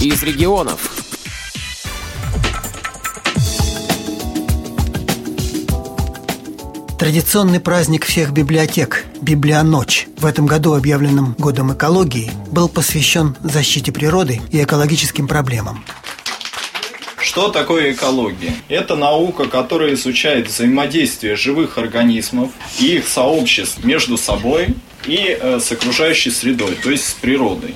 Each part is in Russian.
из регионов. Традиционный праздник всех библиотек – Библионочь, в этом году объявленным Годом экологии, был посвящен защите природы и экологическим проблемам. Что такое экология? Это наука, которая изучает взаимодействие живых организмов и их сообществ между собой и э, с окружающей средой, то есть с природой.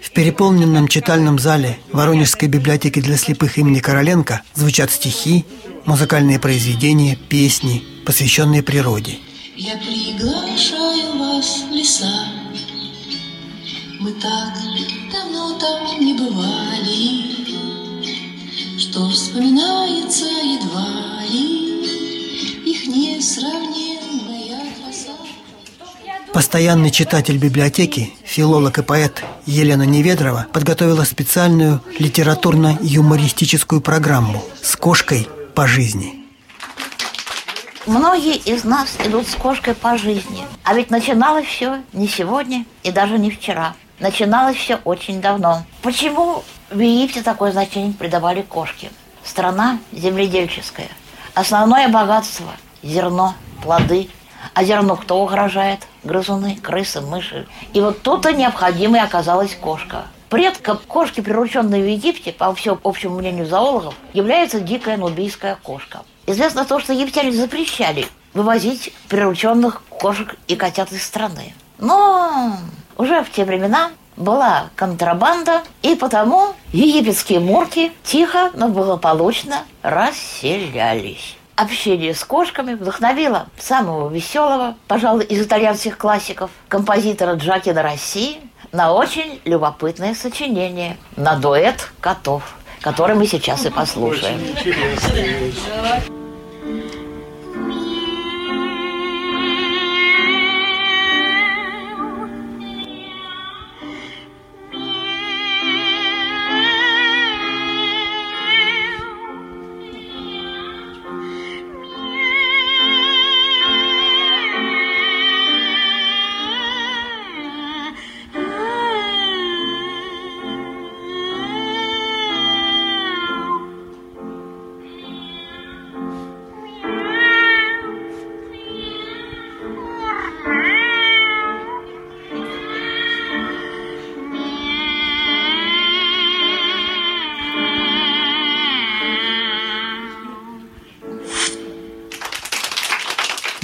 В переполненном читальном зале Воронежской библиотеки для слепых имени Короленко звучат стихи, музыкальные произведения, песни, посвященные природе. Я приглашаю вас в леса. Мы так давно там не бывали, Что вспоминается едва ли Их несравненная краса. Постоянный читатель библиотеки, филолог и поэт Елена Неведрова подготовила специальную литературно-юмористическую программу с кошкой по жизни. Многие из нас идут с кошкой по жизни. А ведь начиналось все не сегодня и даже не вчера. Начиналось все очень давно. Почему в Египте такое значение придавали кошке? Страна земледельческая. Основное богатство – зерно, плоды. А зерно кто угрожает? Грызуны, крысы, мыши. И вот тут-то необходимой оказалась кошка. Предком кошки, прирученной в Египте, по всему общему мнению зоологов, является дикая нубийская кошка. Известно то, что египтяне запрещали вывозить прирученных кошек и котят из страны. Но уже в те времена была контрабанда, и потому египетские мурки тихо, но благополучно расселялись. Общение с кошками вдохновило самого веселого, пожалуй, из итальянских классиков, композитора Джакина России, на очень любопытное сочинение, на дуэт котов, который мы сейчас и послушаем.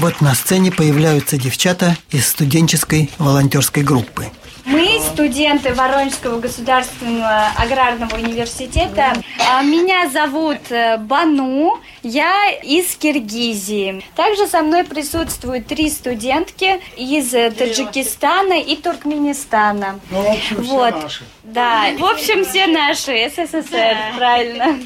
Вот на сцене появляются девчата из студенческой волонтерской группы. Мы студенты Воронежского государственного аграрного университета. А, Меня зовут э, Бану, я из Киргизии. Также со мной присутствуют три студентки из э, Таджикистана и Туркменистана. Ну, в общем, все вот. наши. Да, в общем, все наши, СССР, правильно.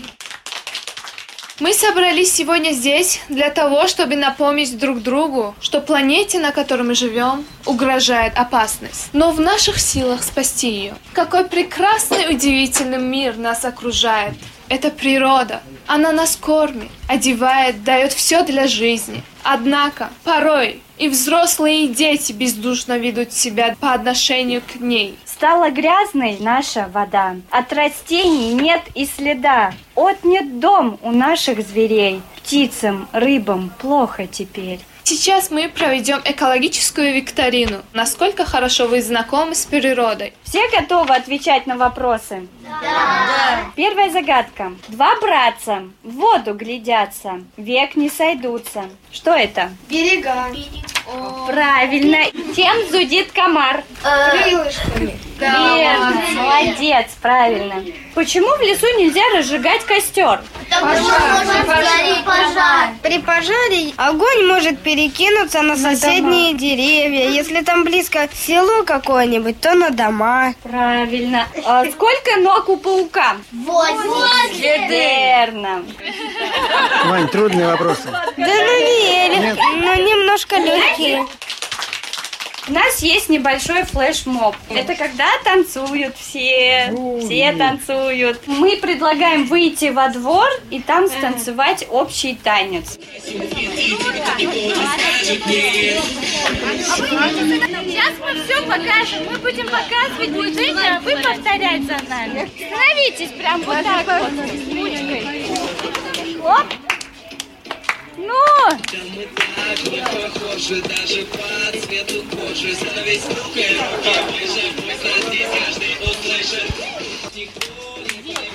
Мы собрались сегодня здесь для того, чтобы напомнить друг другу, что планете, на которой мы живем, угрожает опасность. Но в наших силах спасти ее. Какой прекрасный, удивительный мир нас окружает. Это природа. Она нас кормит, одевает, дает все для жизни. Однако, порой и взрослые, и дети бездушно ведут себя по отношению к ней. Стала грязной наша вода. От растений нет и следа. Отнят дом у наших зверей. Птицам, рыбам плохо теперь. Сейчас мы проведем экологическую викторину. Насколько хорошо вы знакомы с природой? Все готовы отвечать на вопросы? Да. Первая загадка. Два братца в воду глядятся, век не сойдутся. Что это? Берега. Правильно. Чем зудит комар? Крылышками. Верно. Молодец, правильно. Почему в лесу нельзя разжигать костер? При пожаре огонь может перекинуться на соседние деревья. Если там близко село какое-нибудь, то на дома. Правильно. А сколько ног у паука? Восемь. Верно. Вань, трудные вопросы. Да ну не, ну немножко легкие. У нас есть небольшой флешмоб. Это когда танцуют все, все танцуют. Мы предлагаем выйти во двор и там станцевать общий танец. Сейчас мы все покажем. Мы будем показывать движение, а вы повторять за нами. Становитесь прям вот так вот. Ручкой. Оп. Ну!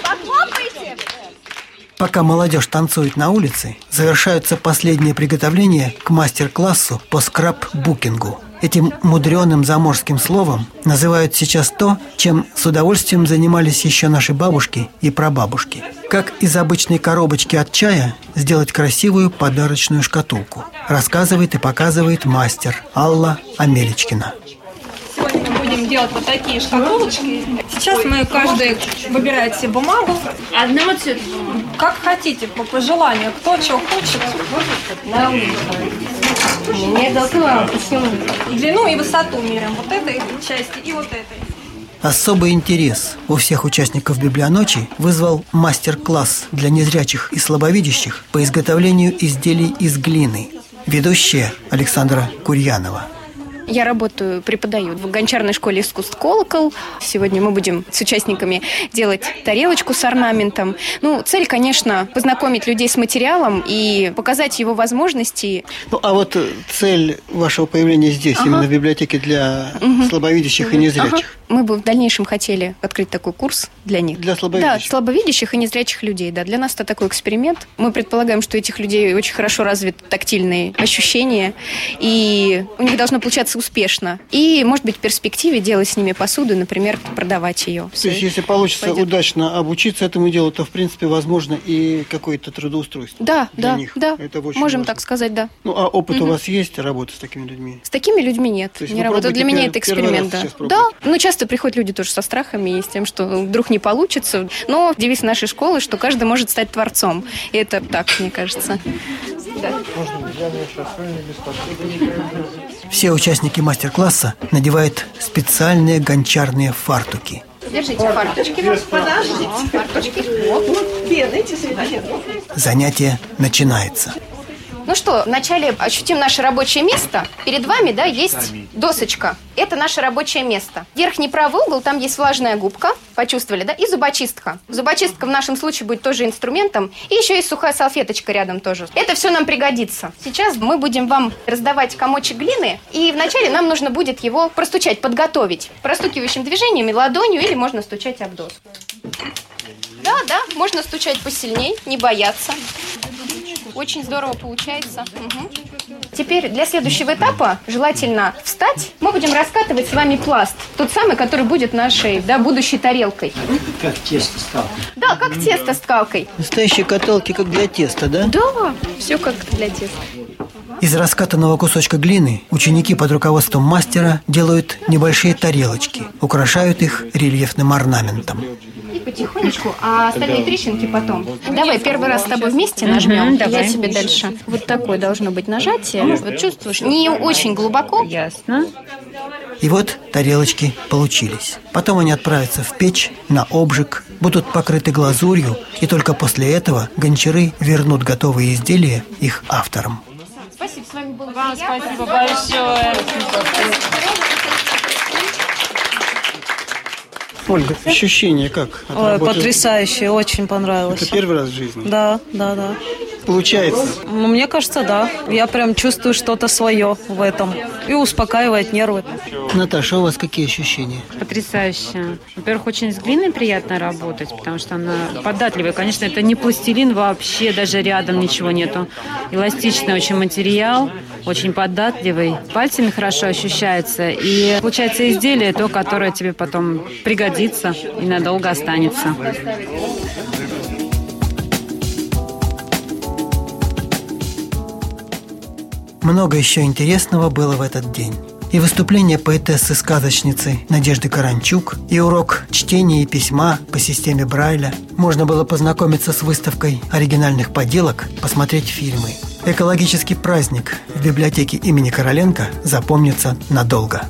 Похлопайте! Пока молодежь танцует на улице, завершаются последние приготовления к мастер-классу по скраб-букингу. Этим мудреным заморским словом называют сейчас то, чем с удовольствием занимались еще наши бабушки и прабабушки. Как из обычной коробочки от чая сделать красивую подарочную шкатулку, рассказывает и показывает мастер Алла Амелечкина. Сегодня мы будем делать вот такие шкатулочки. Сейчас мы каждый выбирает себе бумагу. Одного цвета. Как хотите, по пожеланию. Кто что хочет. Длину и высоту меряем. Вот этой части и вот этой. Особый интерес у всех участников библионочи вызвал мастер-класс для незрячих и слабовидящих по изготовлению изделий из глины. Ведущая Александра Курьянова. Я работаю, преподаю в гончарной школе искусств «Колокол». Сегодня мы будем с участниками делать тарелочку с орнаментом. Ну, цель, конечно, познакомить людей с материалом и показать его возможности. Ну, а вот э, цель вашего появления здесь, Ага. именно в библиотеке для Мгм. слабовидящих и незрячих. Ага. Мы бы в дальнейшем хотели открыть такой курс для них. Для слабовидящих? Да, слабовидящих и незрячих людей. Да, для нас это такой эксперимент. Мы предполагаем, что у этих людей очень хорошо развиты тактильные ощущения, и у них должно получаться успешно. И, может быть, в перспективе делать с ними посуду, например, продавать ее. То есть, если получится пойдет. удачно обучиться этому делу, то, в принципе, возможно и какое-то трудоустройство. Да, для да, них. да. Это очень Можем важно. так сказать, да. Ну, а опыт у Мгм. вас есть, работы с такими людьми? С такими людьми нет, То есть не работаю. Для меня это эксперимент, да. Да, ну часто приходят люди тоже со страхами и с тем, что вдруг не получится. Но девиз нашей школы, что каждый может стать творцом. И это так, мне кажется. Все участники мастер-класса надевают специальные гончарные фартуки. Держите фарточки. Подождите. Фарточки. Занятие начинается. Ну что, вначале ощутим наше рабочее место. Перед вами, да, есть досочка. Это наше рабочее место. Верхний правый угол, там есть влажная губка, почувствовали, да, и зубочистка. Зубочистка в нашем случае будет тоже инструментом. И еще есть сухая салфеточка рядом тоже. Это все нам пригодится. Сейчас мы будем вам раздавать комочек глины, и вначале нам нужно будет его простучать, подготовить. Простукивающим движениями, ладонью или можно стучать об доску. Да, да, можно стучать посильней, не бояться. Очень здорово получается. Мгм. Теперь для следующего этапа желательно встать. Мы будем раскатывать с вами пласт. Тот самый, который будет нашей да, будущей тарелкой. Как тесто стало. Да, как тесто с калкой. Настоящие каталки, как для теста, да? Да, все как для теста. Из раскатанного кусочка глины ученики под руководством мастера делают небольшие тарелочки, украшают их рельефным орнаментом. Потихонечку, а остальные трещинки потом. Давай первый раз с тобой вместе нажмем. давай. Я тебе дальше. Вот такое должно быть нажатие. Вот чувствуешь? Не очень глубоко. Ясно. И вот тарелочки получились. Потом они отправятся в печь, на обжиг, будут покрыты глазурью, и только после этого гончары вернут готовые изделия их авторам. Спасибо, с вами было Вам приятно. спасибо большое. Ольга, ощущение как? от Ой, работы? потрясающе, очень понравилось. Это первый раз в жизни? Да, да, да. Получается? Ну, мне кажется, да. Я прям чувствую что-то свое в этом. И успокаивает нервы. Наташа, у вас какие ощущения? Потрясающе. Во-первых, очень с глиной приятно работать, потому что она податливая. Конечно, это не пластилин вообще, даже рядом ничего нету. Эластичный очень материал, очень податливый. Пальцами хорошо ощущается. И получается изделие то, которое тебе потом пригодится и надолго останется. Много еще интересного было в этот день. И выступление поэтессы-сказочницы Надежды Каранчук, и урок чтения и письма по системе Брайля. Можно было познакомиться с выставкой оригинальных поделок, посмотреть фильмы. Экологический праздник в библиотеке имени Короленко запомнится надолго.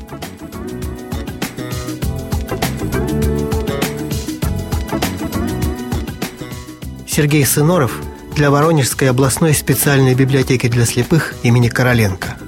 Сергей Сыноров для Воронежской областной специальной библиотеки для слепых имени Короленко.